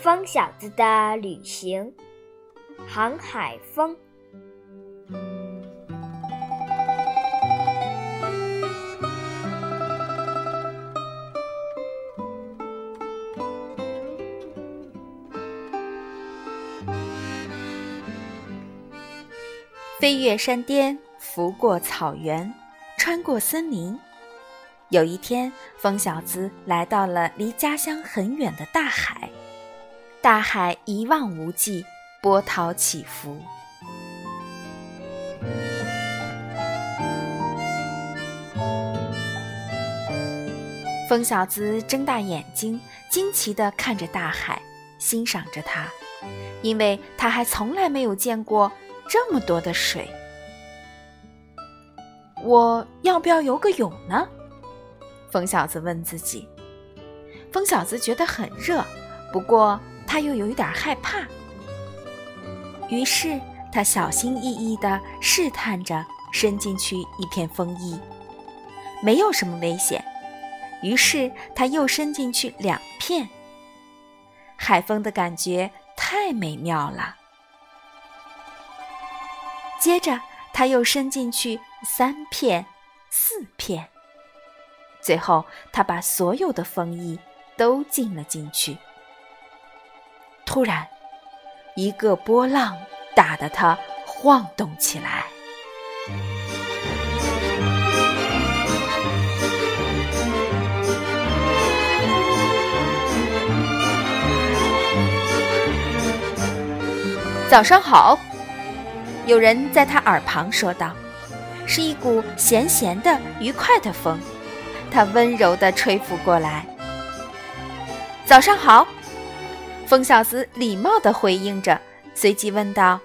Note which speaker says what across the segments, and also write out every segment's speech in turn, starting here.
Speaker 1: 风小子的旅行，航海风。
Speaker 2: 飞越山巅，拂过草原，穿过森林。有一天，风小子来到了离家乡很远的大海。大海一望无际，波涛起伏。风小子睁大眼睛，惊奇地看着大海，欣赏着它，因为他还从来没有见过。这么多的水，我要不要游个泳呢？风小子问自己。风小子觉得很热，不过他又有一点害怕。于是他小心翼翼地试探着伸进去一片风衣，没有什么危险。于是他又伸进去两片，海风的感觉太美妙了。接着，他又伸进去三片、四片，最后他把所有的风衣都浸了进去。突然，一个波浪打得他晃动起来。早上好。有人在他耳旁说道：“是一股咸咸的、愉快的风，它温柔地吹拂过来。”早上好，风小子礼貌地回应着，随即问道：“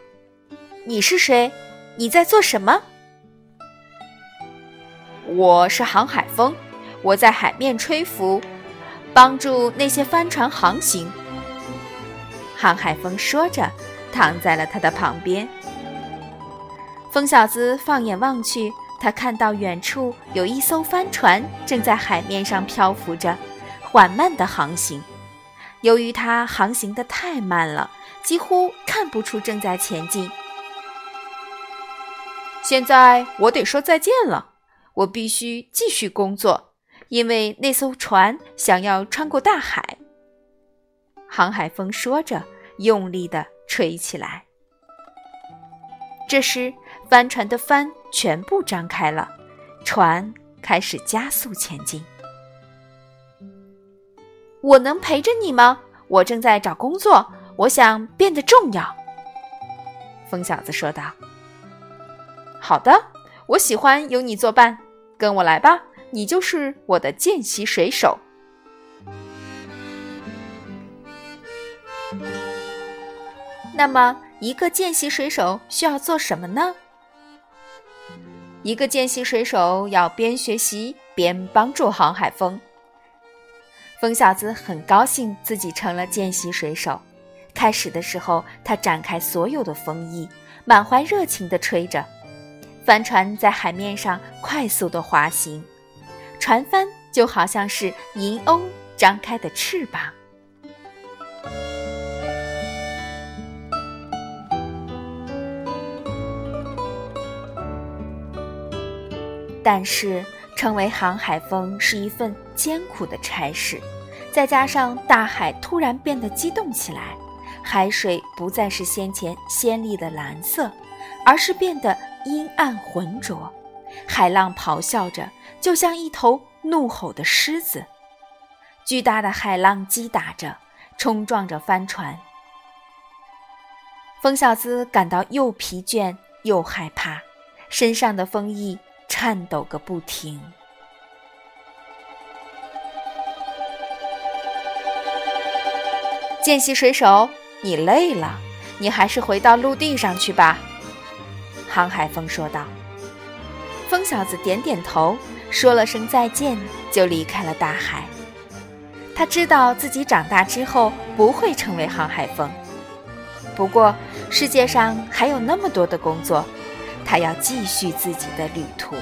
Speaker 2: 你是谁？你在做什么？”“我是航海风，我在海面吹拂，帮助那些帆船航行。”航海风说着，躺在了他的旁边。风小子放眼望去，他看到远处有一艘帆船正在海面上漂浮着，缓慢地航行。由于它航行的太慢了，几乎看不出正在前进。现在我得说再见了，我必须继续工作，因为那艘船想要穿过大海。航海风说着，用力地吹起来。这时，帆船的帆全部张开了，船开始加速前进。我能陪着你吗？我正在找工作，我想变得重要。疯小子说道：“好的，我喜欢有你作伴，跟我来吧，你就是我的见习水手。”那么。一个见习水手需要做什么呢？一个见习水手要边学习边帮助航海风。风小子很高兴自己成了见习水手。开始的时候，他展开所有的风翼，满怀热情地吹着，帆船在海面上快速地滑行，船帆就好像是银鸥张开的翅膀。但是，成为航海风是一份艰苦的差事，再加上大海突然变得激动起来，海水不再是先前鲜丽的蓝色，而是变得阴暗浑浊，海浪咆哮着，就像一头怒吼的狮子，巨大的海浪击打着，冲撞着帆船。风小子感到又疲倦又害怕，身上的风翼。颤抖个不停。见习水手，你累了，你还是回到陆地上去吧。”航海风说道。风小子点点头，说了声再见，就离开了大海。他知道自己长大之后不会成为航海风，不过世界上还有那么多的工作。他要继续自己的旅途。